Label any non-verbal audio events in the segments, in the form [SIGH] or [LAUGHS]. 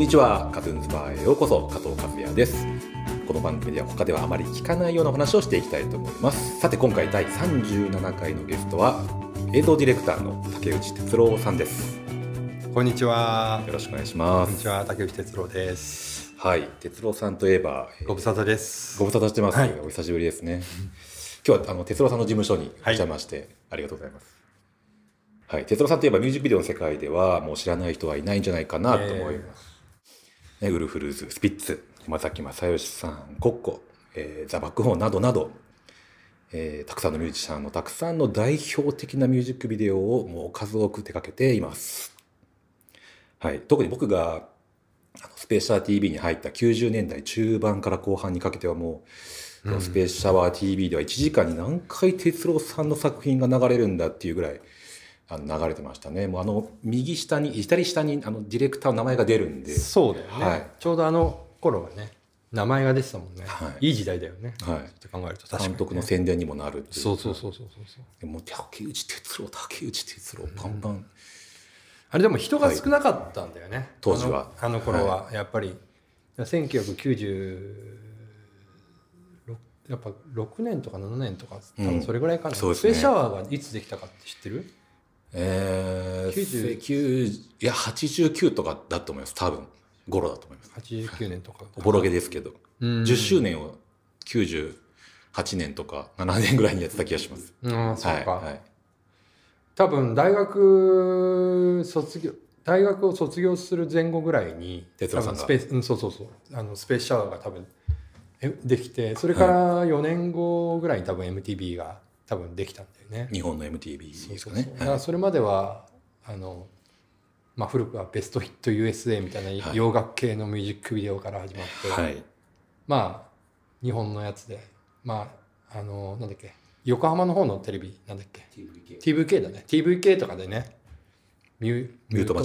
こんにちはカズンズバーへようこそ加藤和也です。この番組では他ではあまり聞かないような話をしていきたいと思います。さて今回第37回のゲストは映像ディレクターの竹内哲郎さんです。こんにちは。よろしくお願いします。こんにちは、竹内哲郎です。はい哲郎さんといえばご無沙汰です。ご無沙汰してます、はい。お久しぶりですね。今日はあの哲郎さんの事務所にお邪魔して、ありがとうございます。はい哲郎さんといえばミュージックビデオの世界ではもう知らない人はいないんじゃないかなと思います、ね、ウルフルズスピッツ山崎正義さんコッコ、えーザ・バックホーンなどなど、えーたくさんのミュージシャンのたくさんの代表的なミュージックビデオをもう数多く手掛けています。はい、特に僕がスペーシャー TV に入った90年代中盤から後半にかけてはもう、スペーシャワー TV では1時間に何回哲郎さんの作品が流れるんだっていうぐらいあの流れてましたね。もうあの右下に左下にあのディレクターの名前が出るんで、そうだよね、はい。ちょうどあの頃はね、名前が出てたもんね。はい。いい時代だよね。はい。って考えると。確かに、監督の宣伝にもなるっていう。そうそうそうそうそう。そう。でもう竹内哲郎竹内哲郎バンバン、あれでも人が少なかったんだよね。当時は。あの頃は、やっぱり、1990、やっぱ6年とか7年とか、多分それぐらいかな、そうですね。スペーシャワーがいつできたかって知ってる？えー、90 90いや89とかだと思います。多分。頃だと思います ?89 年とか。おぼろげですけど、うん。10周年を98年とか7年ぐらいにやってた気がします。うん、そうか。はいはい、多分大学卒業大学を卒業する前後ぐらいに哲郎さんが。スペース、うん、そうそうそう。あのスペースシャワーが多分えできてそれから4年後ぐらいに多分 MTV が多分できたんだよね。日本の MTV ですかね。そうそう。だからそれまではあの、まあ、古くはベストヒット USA みたいなはい。洋楽系のミュージックビデオから始まって、はい、はいまあ日本のやつでまああのなんだっけ横浜の方のテレビなんだっけ？TVK だね。TVK とかでねミュミュートマ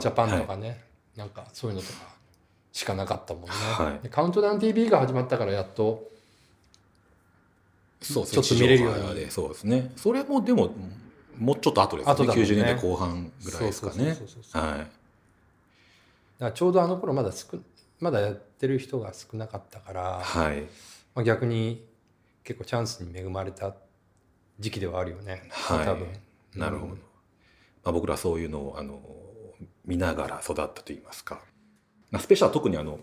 ジャパン。とかね、なんかそういうのとかしかなかったもんね、はい。でカウントダウン TV が始まったからやっとそうちょっと見れるように地上波でそうですね。それもでももうちょっと後ですね。後ね90年代後半ぐらいですかね。はい。ちょうどあの頃まだ少まだやってる人が少なかったから、はい。まあ、逆に結構チャンスに恵まれた時期ではあるよね、はい多分なるほど。まあ、僕らはそういうのをあの見ながら育ったといいますか。まあスペシャルは特にあの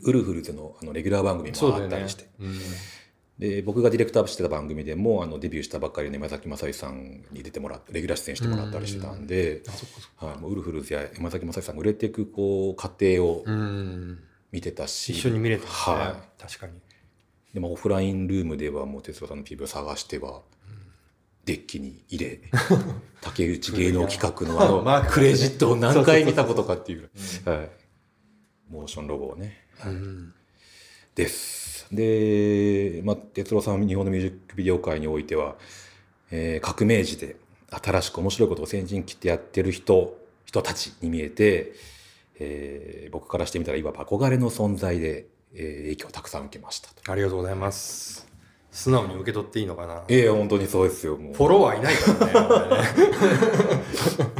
ウルフルズのあのレギュラー番組もあったりして、うんで僕がディレクターしてた番組でもあのデビューしたばっかりの山崎正義さんに出てもらってレギュラー出演してもらったりしてたんで、はい、もうウルフルズや山崎正義さんが売れていくこう過程をうん。見てたし、一緒に見れたね、は確かに。い、でもオフラインルームではもう哲郎さんの PV を探しては、デッキに入れ [LAUGHS] 竹内芸能企画のあのクレジットを何回見たことかっていうはい、モーションロゴをね、うん。です。で、まあ、哲郎さんは日本のミュージックビデオ界においては、えー革命児で新しく面白いことを先陣切ってやってる人、人たちに見えて、えー僕からしてみたらいわば憧れの存在で、えー影響をたくさん受けましたと。ありがとうございます素直に受け取っていいのかな？ええ本当にそうですよ、もう。フォロワーいないからね [LAUGHS]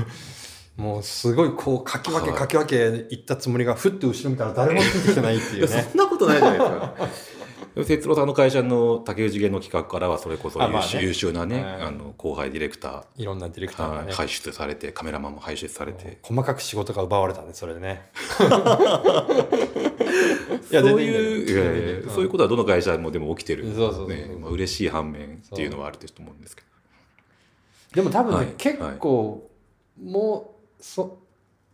もうすごいこうかき分けはいかき分けいったつもりがふっと後ろ見たら誰もついてきてないっていうね [LAUGHS] そんなことないじゃないですか。でも哲郎さんの会社の竹内芸能企画からはそれこそ優秀,、優秀なね、はい。あの後輩ディレクタいろんなディレクー、ターがね、輩出されてカメラマンも輩出されて。細かく仕事が奪われたねそれでね。[LAUGHS] いそうや全然いいんだよいういやいやいやそういうことはどの会社もでも起きてるそうそう嬉しい反面っていうのはあると思うんですけでも多分ね、はい。結構、もうそ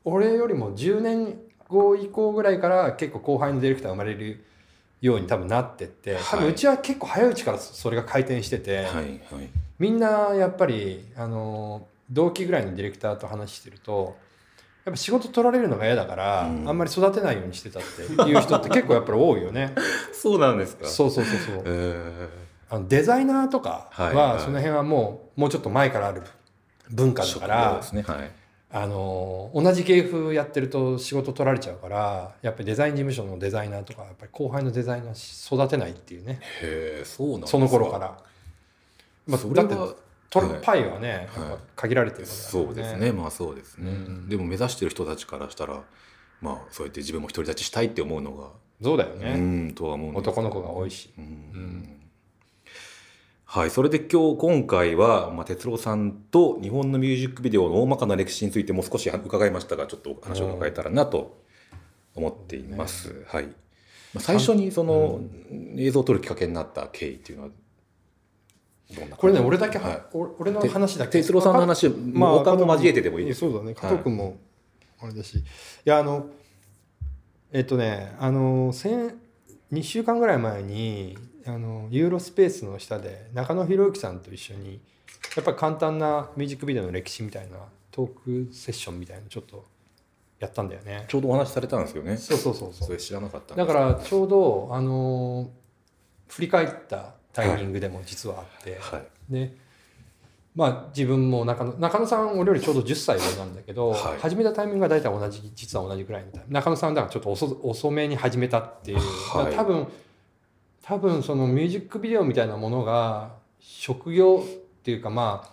俺よりも10年後以降ぐらいから結構後輩のディレクターが生まれるように多分なってって多分はいうちは結構早いうちからそれが回転してて、どはいはい。みんなやっぱりあの同期ぐらいのディレクターと話してるとやっぱ仕事取られるのが嫌だから、うん。あんまり育てないようにしてたっていう人って結構やっぱり多いよね。[LAUGHS] そうなんですか。そうそうそうそう。えあのデザイナーとかはいはい。はその辺はもうもうちょっと前からある文化ー、だからですね。はいあの同じ芸風やってると仕事取られちゃうからやっぱりデザイン事務所のデザイナーとかやっぱり後輩のデザイナー育てないっていうね。へえそうなんその頃から、まあ、それはだって取るはい。パイはね、はい。ぱ限られてるからそうですね。まあそうですね、うん。でも目指してる人たちからしたらまあそうやって自分も独り立ちしたいって思うのがそうだよね、うんとは思う男の子が多いし、うん。うんはい、それで今日今回は、まあ、哲郎さんと日本のミュージックビデオの大まかな歴史についても少し伺いましたがちょっとお話を伺えたらなと思っています。はい。まあ、最初にその映像を撮るきっかけになった経緯っていうのはどんなこれね俺だけは、はい。お俺の話だけ。哲郎さんの話、まあ、他も交えてでもいい？です。そうだね。加藤君もあれだし、い、やあのえっとねあの先2週間ぐらい前にあのユーロスペースの下で中野博之さんと一緒にやっぱり簡単なミュージックビデオの歴史みたいなトークセッションみたいなのちょっとやったんだよね。ちょうどお話しされたんですよね。そうそうそうそそうれ知らなかったんだからちょうどあの振り返ったタイミングでも実はあって、はい。でまあ自分も中野中野さん俺よりちょうど10歳上なんだけど、はい。始めたタイミングが大体同じ実は同じぐらいの中野さんはだからちょっと遅遅めに始めたっていう、はい。多分多分そのミュージックビデオみたいなものが職業っていうかま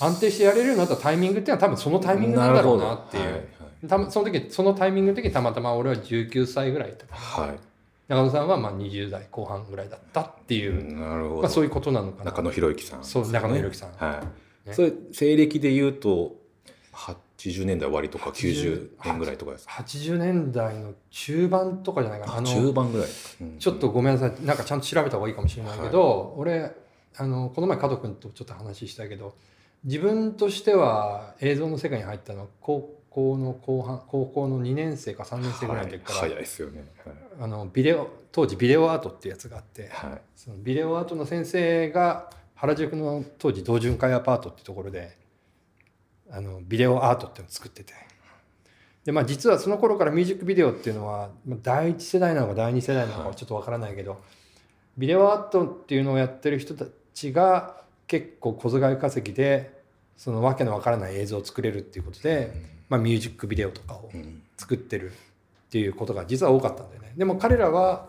あ安定してやれるようになったタイミングっていうのは多分そのタイミングなんだろうなっていう。はいたまその時そのタイミングの時にたまたま俺は19歳ぐらいとかはい、はい。中野さんはまあ20代後半ぐらいだったっていう、なるほど、まあ、そういうことなのかな。中野博之さん、そう中野博之さん。はい、ね。それ西暦で言うと80年代終わりとか90年ぐらいとかですか？80年代の中盤とかじゃないかなああの中盤ぐらい、うんちょっとごめんなさい。なんかちゃんと調べた方がいいかもしれないけど、俺あのこの前加藤君とちょっと話したけど自分としては映像の世界に入ったのは高校の後半高校の2年生か3年生ぐらいの時から、はい、早いですよね。あのビデオ当時ビデオアートってやつがあって、はい、はいそのビデオアートの先生が原宿の当時同潤会アパートってところであのビデオアートっていうのを作ってて。で、まあ、実はその頃からミュージックビデオっていうのはまあ第一世代なのか第二世代なのかはちょっとわからないけど、ビデオアートっていうのをやってる人たちが結構小遣い稼ぎでそのわけのわからない映像を作れるっていうことで、まあ、ミュージックビデオとかをうん。作ってるっていうことが実は多かったんだよね。でも彼らは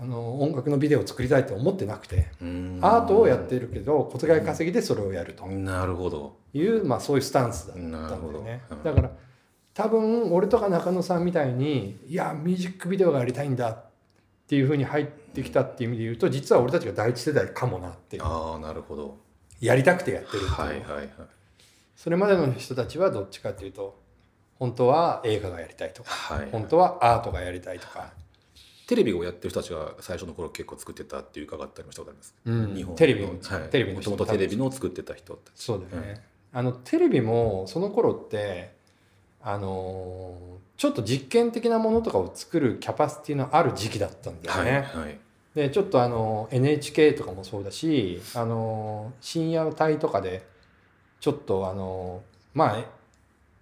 あの音楽のビデオを作りたいと思ってなくてうん。アートをやってるけど小遣い稼ぎでそれをやるとなるほど。いう、まあ、そういうスタンスだったんだなるほど。よねうん。だから多分俺とか中野さんみたいにいやミュージックビデオがやりたいんだっていうふうに入ってきたっていう意味で言うと実は俺たちが第一世代かもなっていう。ああなるほど。やりたくてやってるっていう、はいはいはい。それまでの人たちはどっちかっていうと本当は映画がやりたいとかはい。本当はアートがやりたいとか、テレビをやってる人たちが最初の頃結構作ってたっていう伺ったりもしたことあります、うん。日本テレビをはい、テレビの人もともとテレビのを作ってた人たち。そうだよね、あのテレビもその頃ってあのーちょっと実験的なものとかを作るキャパシティのある時期だったんだよはいね。はい。でちょっとあの NHK とかもそうだしあの深夜帯とかでちょっとあのまあ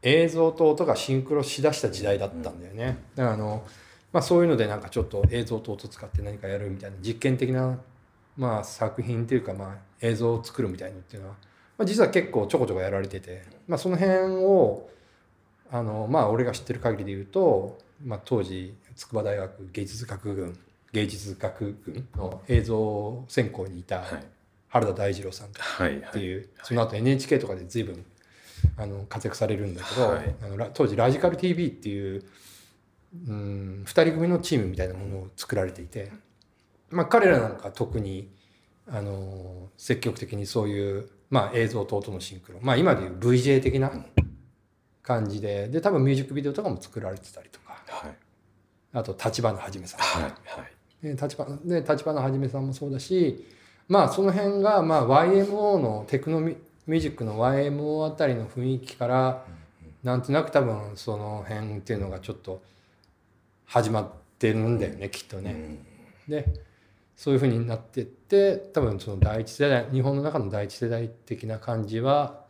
映像と音がシンクロしだした時代だったんだよね。だからあの、まあ、そういうのでなんかちょっと映像と音使って何かやるみたいな実験的な、まあ、作品っていうか、まあ、映像を作るみたいのっていうのは、まあ、実は結構ちょこちょこやられてて、まあ、その辺をあのまあ俺が知ってる限りで言うと、まあ、当時筑波大学芸術学群芸術学群の映像専攻にいたはい。原田大二郎さんはいっていう、その後 NHK とかで随分あの活躍されるんだけど、はい。あのラ当時ラジカル TV っていううん2人組のチームみたいなものを作られていて、まあ、彼らなんか特にあの積極的にそういう、まあ、映像と音のシンクロ、まあ、今でいう VJ 的な感じでで多分ミュージックビデオとかも作られてたりとかはい。あと立花はじめさん。はいはい。で立花で立花はじめさんもそうだしまあその辺が、まあ、YMO のテクノミミュージックの YMO あたりの雰囲気からなんとなく多分その辺っていうのがちょっと始まってるんだよねきっとね。うん。でそういうふうになってって多分その第一世代日本の中の第一世代的な感じは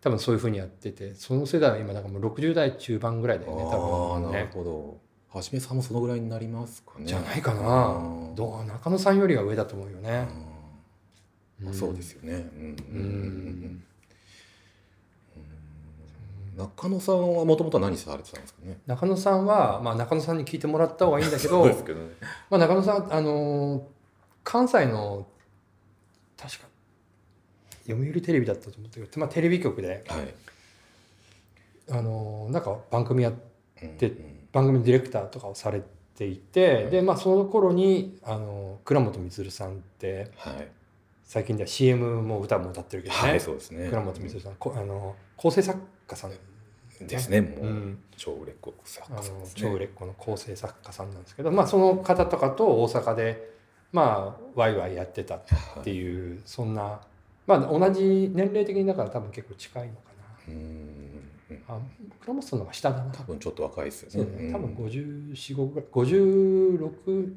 多分そういうふうにやっててその世代は今だからもう60代中盤ぐらいだよね多分なるね。ほど。はじめさんもそのぐらいになりますかね。じゃないかうなん。どう中野さんよりは上だと思うよね。うん。そうですよね。うん。うん中野さんはもともとは何されてたんですかね？中野さんは、まあ、中野さんに聞いてもらった方がいいんだけど [LAUGHS] まあ、中野さんあのー関西の確か読売テレビだったと思ったけど、まあ、テレビ局で、はい。あのーなんか番組やっうんで番組ディレクターとかをされていて、でまあその頃にあの倉本充さんってはい。最近では CM も歌も歌ってるけどね、はいそうですね。倉本充さんこあの構成作家さんですね。もう、うん超売れっ子作家さんね。超売れっ子の構成作家さんなんですけど、まあ、その方とかと大阪でまあワイワイやってたっていう、そんな、まあ、同じ年齢的にだから多分結構近いのかうーん。なあ倉本さんの方が下だな。多分ちょっと若いですよね。ね。多分うん54ぐらい56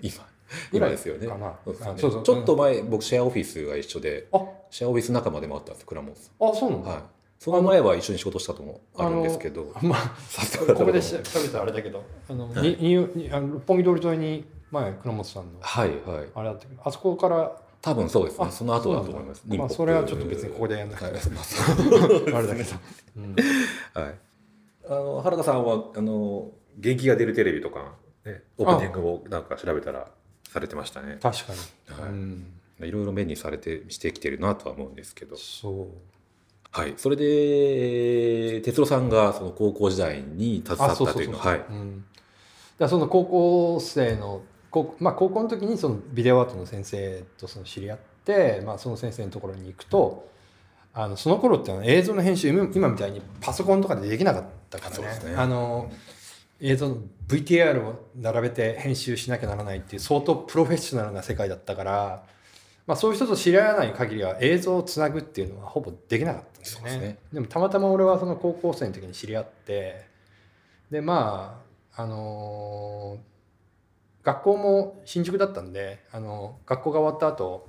[LAUGHS] 今今ですよね。かな。そうそうちょっと前僕シェアオフィスが一緒であ。シェアオフィス仲間でもあったんです倉本さあそうなんだ、んはいその前は一緒に仕事したこともあるんですけど。まあさすがだここでしゃべったらあれだけどあの、はい。にににあの六本木通り沿いに前倉本さんのはいはい。あれだったけどあそこから多分そうですね。あその後だと思います。まあそれはちょっと別にここでやんなくて。はい。まああれだけど、うんはい。あの原田さんはあの元気が出るテレビとか、ね、オープニングをなんか調べたらされてましたね。確かに、はい。うん、いろいろ目にされてしてきてるなとは思うんですけど。そうはい。それで哲郎さんがその高校時代に携わったというのははい。うん、だその高校生の高,、まあ、高校の時にそのビデオアートの先生とその知り合って、まあ、その先生のところに行くとあのその頃ってのは映像の編集今今みたいにパソコンとかでできなかったからね。ね。あの映像の VTR を並べて編集しなきゃならないっていう相当プロフェッショナルな世界だったから、まあ、そういう人と知り合わない限りは映像をつなぐっていうのはほぼできなかったんですよね。ねでもたまたま俺はその高校生の時に知り合ってでまああのー学校も新宿だったんで、あの学校が終わった後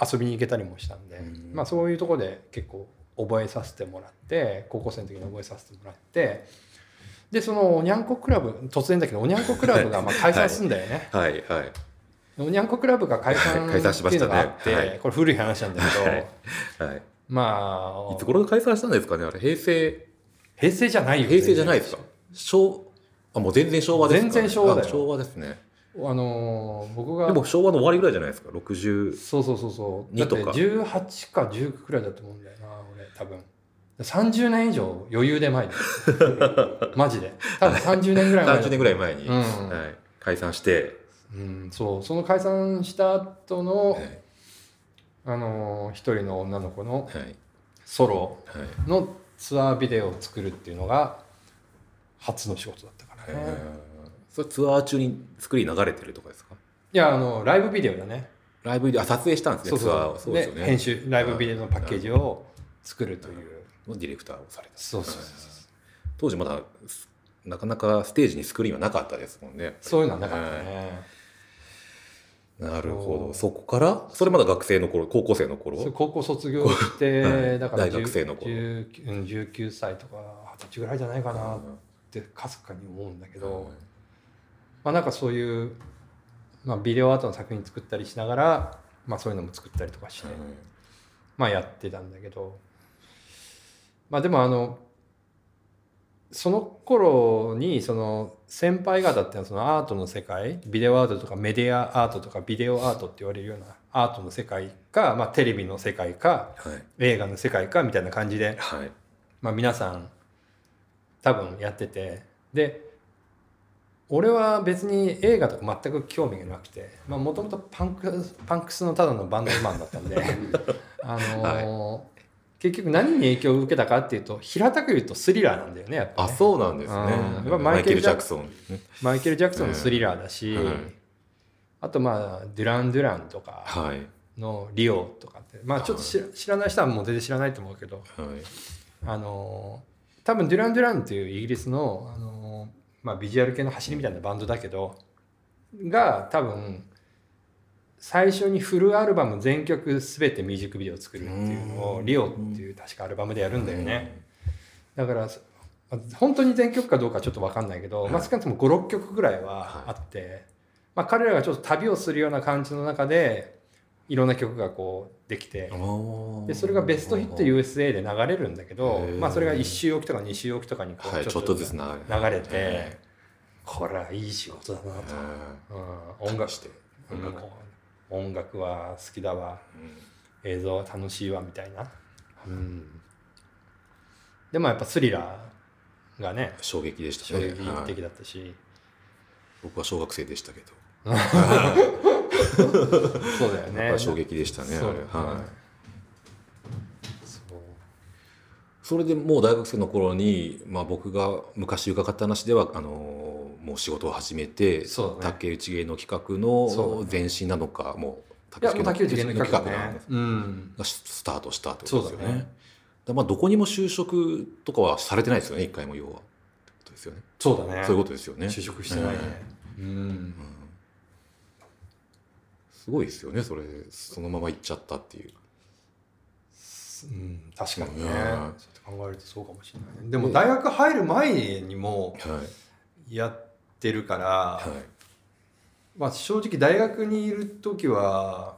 遊びに行けたりもしたんで、うんまあ、そういうところで結構覚えさせてもらって高校生の時に覚えさせてもらってでそのおにゃんこクラブ突然だけどおにゃんこクラブがまあ解散すんだよね。はいはい。おにゃんこクラブが解散解散しましたあって、はい。これ古い話なんだけど、はい。はい。まあいつ頃解散したんですかねあれ平成？平成じゃないよ平成じゃないですか。昭あもう全然昭和ですか、全然昭和だよ。あ昭和ですね。あのー僕がでも昭和の終わりぐらいじゃないですか。60そうそうそうそう。2とか。だって18か19くらいだと思うんだよな俺多分。30年以上余裕で前だよ [LAUGHS] マジで。多分30年ぐらい前だ30年ぐらい前に、うん。はい、解散して、うん、そう。その解散した後の、はい。あのー一人の女の子のはい。ソロはい。のツアービデオを作るっていうのが初の仕事だったからね、えー。それツアー中に作り流れてるとかですか？いやあのライブビデオだね。ライブであ撮影したんですねそうツアーそうをそうですよね。編集ライブビデオのパッケージを作るという。のディレクターをされた。そうそうそう当時まだなかなかステージにスクリーンはなかったですもんね。そういうのはなかったね、なるほど。そこからそれまだ学生の頃高校生の頃？高校卒業して、[LAUGHS] はい。だから大学生の頃。19うん19歳とか二十歳ぐらいじゃないかなってかすかに思うんだけど、まあなんかそういう、まあ、ビデオアートの作品作ったりしながら、まあ、そういうのも作ったりとかして、まあやってたんだけど。まあでもあのその頃にその先輩方っていうのはそのアートの世界ビデオアートとかメディアアートとかビデオアートって言われるようなアートの世界か、まあ、テレビの世界かはい。映画の世界かみたいな感じで、はい。まあ、皆さん多分やっててで俺は別に映画とか全く興味がなくてもともとパンクパンクスのただのバンドマンだったんで [LAUGHS] あのー結局何に影響を受けたかっていうと平たく言うとスリラーなんだよねやっぱあねそうなんですね。マイケル・ジャクソン。ねマイケル・ジャクソンのスリラーだし、うん。はいあとまあデュラン・デュランとかはい。のリオとかってまあちょっと知ら知らない人はもう全然知らないと思うけどはい。あの多分デュラン・デュランっていうイギリスの、あのまあ、ビジュアル系の走りみたいなバンドだけどが多分最初にフルアルバム全曲全てミュージックビデオを作るっていうのを「うんリオ」っていう確かアルバムでやるんだよね。だからまあ本当に全曲かどうかちょっと分かんないけど、まあ、少なくとも56曲ぐらいはあって、まあ、彼らがちょっと旅をするような感じの中でいろんな曲がこうできてでそれがベストヒット USA で流れるんだけどまあ、それが1週おきとか2週おきとかにこはいうちょっとずつ流れて。これはいい仕事だなと、うん、音楽してうん。音楽音楽は好きだわ。映像は楽しいわみたいな、うん、でもやっぱスリラーがね衝撃でした衝ね撃的はいだったし、僕は小学生でしたけど、[LAUGHS] そうだよね。衝撃でしたねはい。それでもう大学生の頃に、まあ、僕が昔伺った話ではあのもう仕事を始めて、ね。竹内芸能企画の前身なのかもう竹内芸能企画ね。なんですうん。がスタートしたってことですよね。だまあどこにも就職とかはされてないですよね一回も要は。ですよね。そうだね。そういうことですよね。就職してないね。うん。うん。すごいですよねそれ。そのまま行っちゃったっていう。うん確かにね。うん。そう考えるとそうかもしれないでも大学入る前にもはい。やってるから、はい。まあ正直大学にいる時は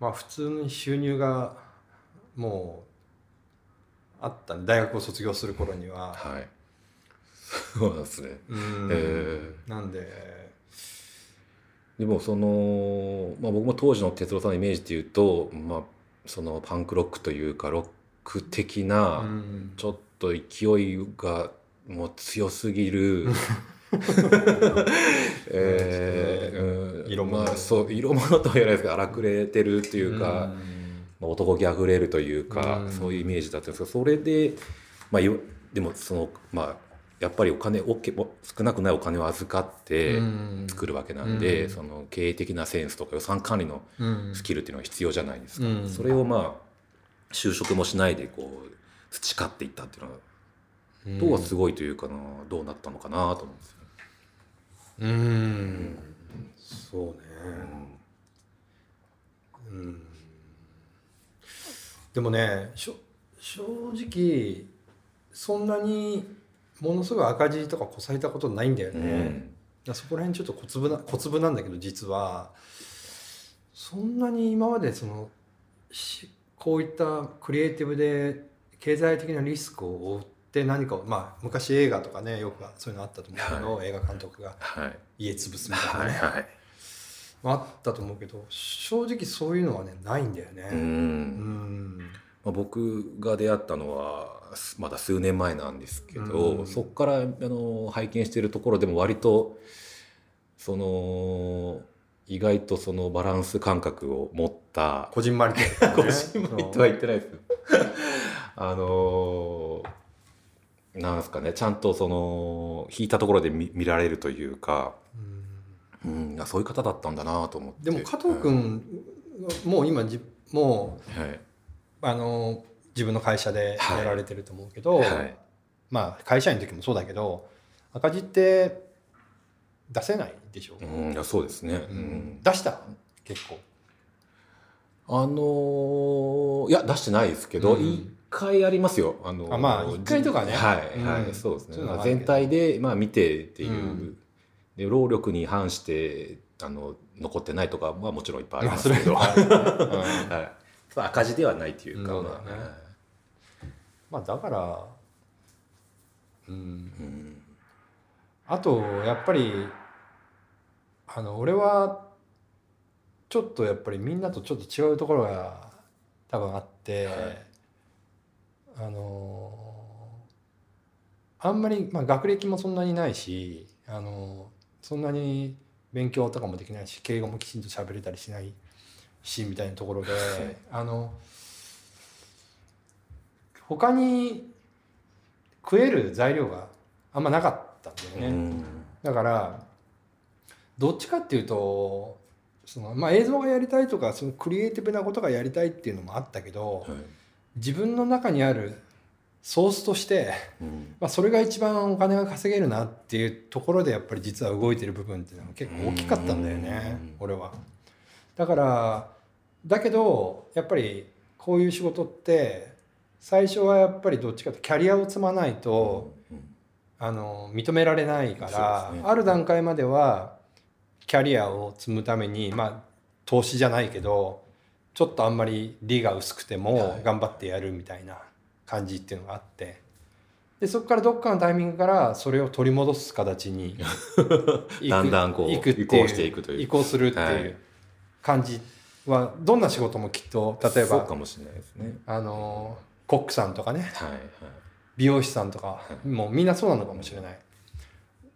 まあ普通に収入がもうあった大学を卒業する頃には、はい。そうなんですね。うん。えなんで。でもその、まあ、僕も当時の哲郎さんのイメージでいうと、まあ、そのパンクロックというかロック的な、うん。ちょっと勢いがもう強すぎる。[LAUGHS] えーうん。色物。まあ、そう色物とは言わないですけど荒くれてるっていうか、まあ、男気あふれるというか、うん。そういうイメージだったんですけどそれで、まあ、でもそのまあやっぱりお金おけお少なくないお金を預かってうん。作るわけなんで、うん。その経営的なセンスとか予算管理のうんスキルっていうのが必要じゃないですか、うん。それをまあ就職もしないでこう培っていったっていうのはうんどうすごいというかな、どうなったのかなと思うんですよ。うん。そうね。うん。でもね正直そんなにものすごい赤字とかこさえたことないんだよね、うん。そこら辺ちょっと小粒な小粒なんだけど実は。そんなに今までそのしこういったクリエイティブで経済的なリスクを負って何かをまあ昔映画とかねよくそういうのあったと思うけど、映画監督がはい。家潰すみたいなね、はいはい。まああったと思うけど正直そういうのはねないんだよね。うん。うん。まあ、僕が出会ったのはすまだ数年前なんですけど、うん。そこからあの拝見しているところでも割とその意外とそのバランス感覚を持ったこじんまりと [LAUGHS] こじんまりとは言ってないです。あのなんですかねちゃんとその引いたところで見見られるというか、うん。うん、あそういう方だったんだなと思って。でも加藤君、もう今じもうはい。あの自分の会社でやられてると思うけど、はい。まあ会社員の時もそうだけど赤字って出せないでしょ、うん、いやそうですね、ううん。ん出した結構。あのーいや出してないですけど、うん。一回ありますよ。あのまあ一回とかね。はい、うん。はい、そうですね。そういうのはあるけど。まあ全体でまあ見てっていう、うん。で労力に反してあの残ってないとかはもちろんいっぱいありますけど、は [LAUGHS] はい、赤字ではないっていうか、そうだね。まあまあだからうん。うん。あとやっぱりあの俺はちょっとやっぱりみんなとちょっと違うところが多分あって、はいあのあんまり、まあ、学歴もそんなにないしあのそんなに勉強とかもできないし敬語もきちんと喋れたりしないしみたいなところで [LAUGHS] あの他に食える材料があんまなかったんだよね。うんだからどっちかっていうとその、まあ、映像がやりたいとかそのクリエイティブなことがやりたいっていうのもあったけど、はい自分の中にあるソースとして、うん。まあ、それが一番お金が稼げるなっていうところでやっぱり実は動いてる部分っていうのが結構大きかったんだよねうん。俺は。だからだけどやっぱりこういう仕事って最初はやっぱりどっちかってキャリアを積まないと、うん。あの認められないから、ね。ある段階まではキャリアを積むためにまあ投資じゃないけどちょっとあんまり利が薄くてもはい。頑張ってやるみたいな感じっていうのがあって。でそこからどっかのタイミングからそれを取り戻す形に [LAUGHS] だんだんこう移行していくという。移行するってはいいう感じはどんな仕事もきっと例えばそうかもしれないですね。あのコックさんとかねはいはい。美容師さんとかもうみんなそうなのかもしれない。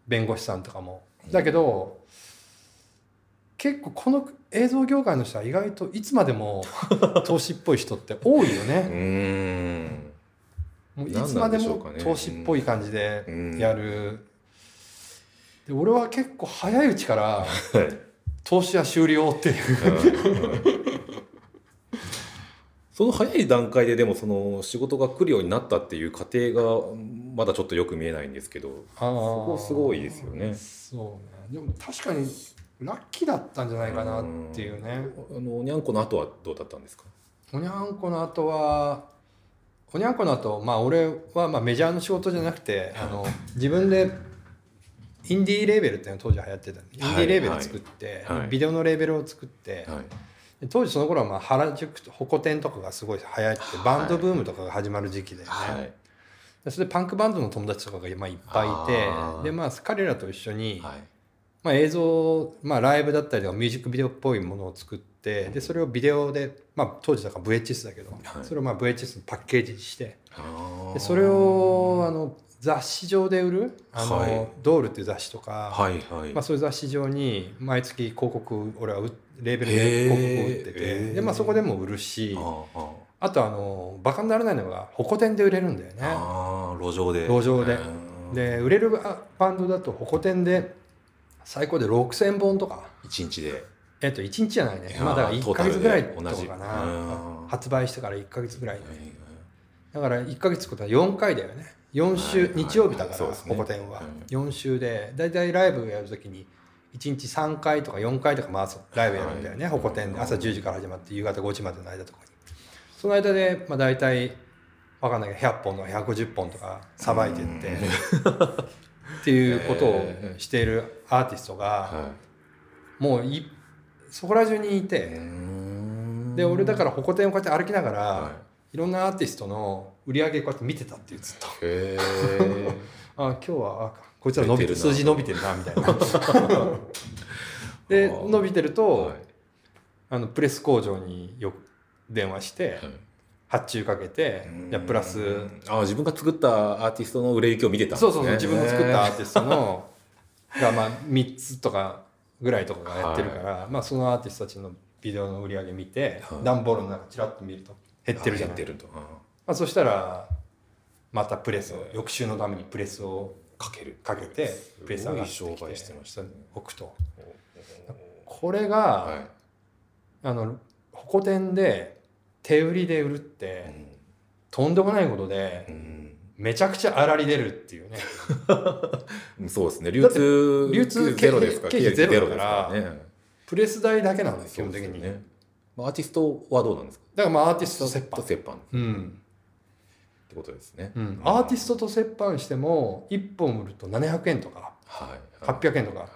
弁護士さんとかも。だけど結構この映像業界の人は意外といつまでも [LAUGHS] 投資っぽい人って多いようねん。もういつまでも投資っぽい感じでやる。で俺は結構早いうちからはい。投資は終了っていう。その早い段階ででもその仕事が来るようになったっていう過程がまだちょっとよく見えないんですけどそこすごいですよね。そうね。でも確かにラッキーだったんじゃないかなっていうね。あのにゃんこの後はどうだったんですか？おにゃんこの後はおにゃんこの後まあ俺はまあメジャーの仕事じゃなくてあの自分でインディーレーベルっていうのが当時流行ってた。んでインディーレーベル作って、はい。はい。ビデオのレーベルを作って、はい。で当時その頃はまあ原宿とホコ天とかがすごい流行ってバンドブームとかが始まる時期でね、はい。でそれでパンクバンドの友達とかがまあいっぱいいあてー。でまあ彼らと一緒に、はいまあ、映像、まあ、ライブだったりとかミュージックビデオっぽいものを作ってでそれをビデオで、まあ、当時だから VHS だけど、はい。それをまあ VHS のパッケージにしてでそれをあの雑誌上で売るあの、はい。ドールっていう雑誌とか、はいはい、まあ、そういう雑誌上に毎月広告俺は売レーベルへでー。広告売っててで、まあ、そこでも売るしあとあのバカにならないのがホコ天で売れるんだよね。ーあー路上で。路上で。うん。で売れるバンドだとホコ天で最高で6,000本とか。一日でえっと、1日じゃないねまあ、だから1ヶ月ぐらいとか同じかうんな。発売してから1ヶ月ぐらいで。はいだから1ヶ月ことは4回だよね。4週、はい日曜日だから、そうですねホコ天ははい。4週で、だいたいライブやるときに、1日3回とか4回とか回すライブやるんだよね。はいホコ天で。朝10時から始まって夕方5時までの間とかに。その間で、まあ大体、わかんないけど、100本とか150本とかさばいてって、っていうことをしているアーティストが、はもういそこら中にいいて、で俺だからホコ天をこうやって歩きながら、、はい。ろんなアーティストの売り上げこうやって見てたっていうずっと。[LAUGHS] あ今日はあこいつら伸びてる数字伸びてるな。みたいな。[LAUGHS] で伸びてると、はい。あのプレス工場によく電話して、はい発注かけてじゃあプラス。あ自分が作ったアーティストの売れ行きを見てたね。そうそうそう自分の作ったアーティストの [LAUGHS] がまあ3つとかぐらいとかがやってるから、まあ、そのアーティストたちのビデオの売り上げ見て、はい。段ボールの中ちらっと見ると減ってるじゃない？減ってると。あまあ、そしたらまたプレスを翌週のためにプレスをかけるかけてプレス上がってきてしてましたね。置くと。これが、はあのホコ天で手売りで売るっいてとんでもないことでうん。めちゃくちゃ粗利出るっていうね。う [LAUGHS] んそうですね。流通流通ゼロですから経費ゼロだからね。プレス代だけなんです基本的に、ね。まあアーティストはどうなんですか？だからまあアーティストと折半と折半っうん、てことですね。うん、アーティストと折半しても1本売ると700円とかはい800円とか。は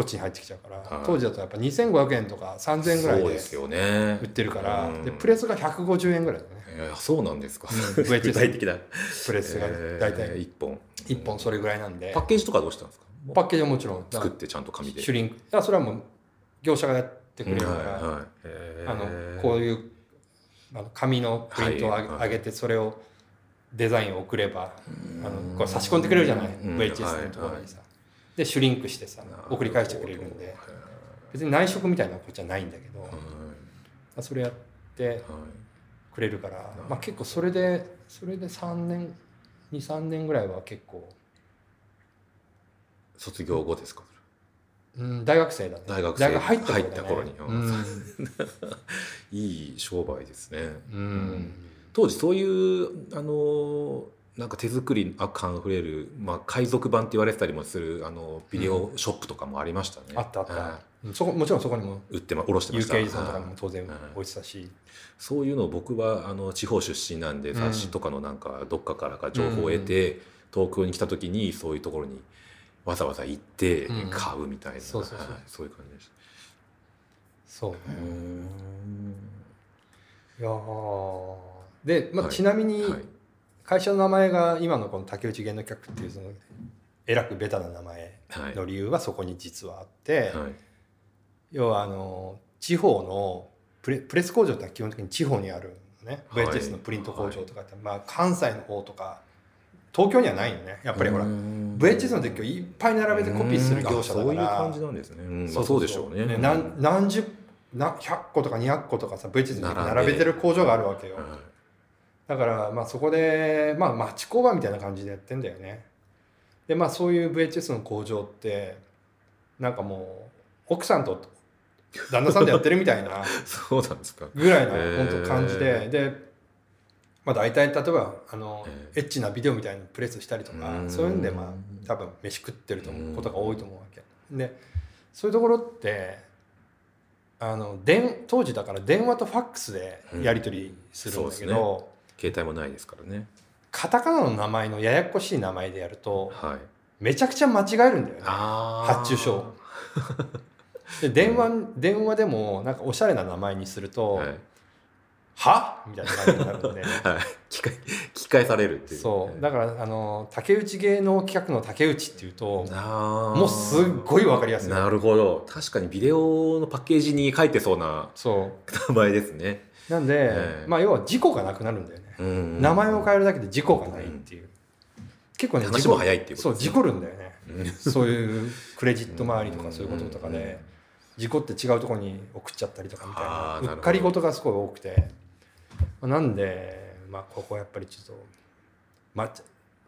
こっちに入ってきちゃうから、はい。当時だとやっぱ2500円とか3000い円ぐらいで売ってるから、うん。でプレスが150円ぐらいだね。えーそうなんですか。うん具体的な。プレスが大体1本。1本それぐらいなんで。パッケージとかどうしたんですか？パッケージはもちろん。作ってちゃんと紙で。シュリンクいやそれはもう業者がやってくれるから、はいはいあのこういうあの紙のプリントをあげ,、はい上げてそれをデザインを送ればあのこれ差し込んでくれるじゃない、うん。VHS のところにさ、でシュリンクしてさ送り返してくれるんで。別に内職みたいなことじゃないんだけど、はいそれやってはいくれるから、まあ、結構それでそれで3年23年ぐらいは結構、卒業後ですか？うん、大学生だね。大学生入った頃,、ね、入った頃に。うん、[LAUGHS] いい商売ですね。うん。当時そういうあのなんか手作りあカンフレル、まあ、海賊版って言われてたりもするあのビデオショップとかもありましたね、あったあった、そこもちろんそこにもい売ってま卸してました。UK さんとかも当然はい。置いてたし、そういうのを僕はあの地方出身なんでうん。雑誌とかのなんかどっかからか情報を得て、東京に来た時にそういうところにわざわざ行ってうん。買うみたいな、そうそうそう。はい。そういう感じでした。そういやー。で、まあ、はい。ちなみにんはい会社の名前が今のこの竹内芸能客っていうそのえらくベタな名前はい。の理由はそこに実はあって、はい。要はあの地方のプレプレス工場って基本的に地方にあるのね。はい。VHS のプリント工場とかって、まあ、関西の方とか東京にはないのね。やっぱりほら VHS のデッキをいっぱい並べてコピーする業者だから。そういう感じなんですね、うん。まあ、そうでしょうね。何何十な100個とか200個とかさ VHS の並べてる工場があるわけよ、だからまあそこでまあ町工場みたいな感じでやってんだよね。でまあそういう VHS の工場ってなんかもう奥さんと旦那さんでやってるみたいな [LAUGHS] そうなんですか。ぐらいな本当感じで。でまあ、大体例えばあの、エッチなビデオみたいにプレスしたりとかそういうんでまあ多分飯食ってると思うことが多いと思うわけ。でそういうところってあの電当時だから電話とファックスでやり取りするんだけど、携帯もないですからね。カタカナの名前のややこしい名前でやると、はい、めちゃくちゃ間違えるんだよね。発注書。で電話電話でもなんかおしゃれな名前にすると、はい。は？みたいな感じになるんで、[LAUGHS] はい、聞か聞き返されるっていう。そう。だからあの竹内芸能企画の竹内っていうともうすっごい分かりやすい。なるほど。確かにビデオのパッケージに書いてそうな [LAUGHS] 名前ですね。なんで、えー、まあ要は事故がなくなるんだよ。ね、うんうん、名前を変えるだけで事故がないっていう、うん、結構ね話も早いっていうそう事故るんだよね、そういうクレジット周りとかそういうこととかで、事故って違うところに送っちゃったりとかみたいな。うっかり事がすごい多くて。なんで、まあ、ここはやっぱりちょっと、ま、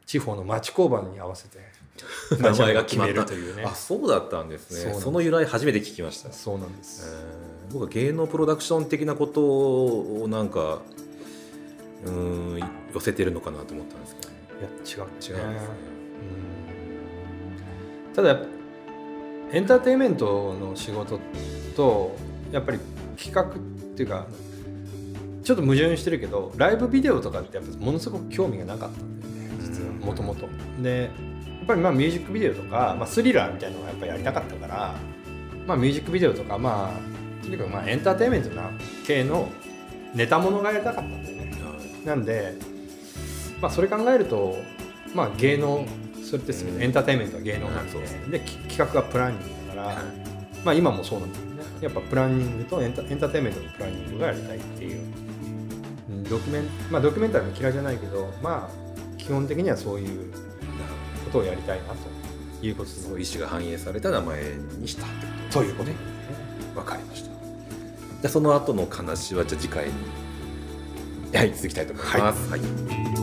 地方の町工場に合わせて [LAUGHS] 名前が決めるというね。あそうだったんですね。その由来初めて聞きました。そうなんです、えー、僕は芸能プロダクション的なことをなんかうん寄せてるのかなと思ったんですけど、ね、いや違う違う。んですね、うん、ただエンターテインメントの仕事とやっぱり企画っていうかちょっと矛盾してるけどライブビデオとかってやっぱものすごく興味がなかったんだよね実はもともと。でやっぱりまあミュージックビデオとか、まあ、スリラーみたいなのがやっぱりやりたかったから、まあ、ミュージックビデオとかまあとにかくまあエンターテインメントな系のネタものがやりたかったんだよね。なんで、まあ、それ考えると、まあ、芸能それってすエンターテインメントは芸能なんで,、で企画がプランニングだから、まあ、今もそうなんだよね。やっぱプランニングとエンタエンターテインメントのプランニングがやりたいっていう。ドキュメンまあドキュメンタリーも嫌いじゃないけどまあ基本的にはそういうことをやりたいなと。いうことでそう意思が反映された名前にしたってこと。ということ。ね。分かりました。じゃその後の話はじゃあ次回に、はい、続きたいと思います。はい、はい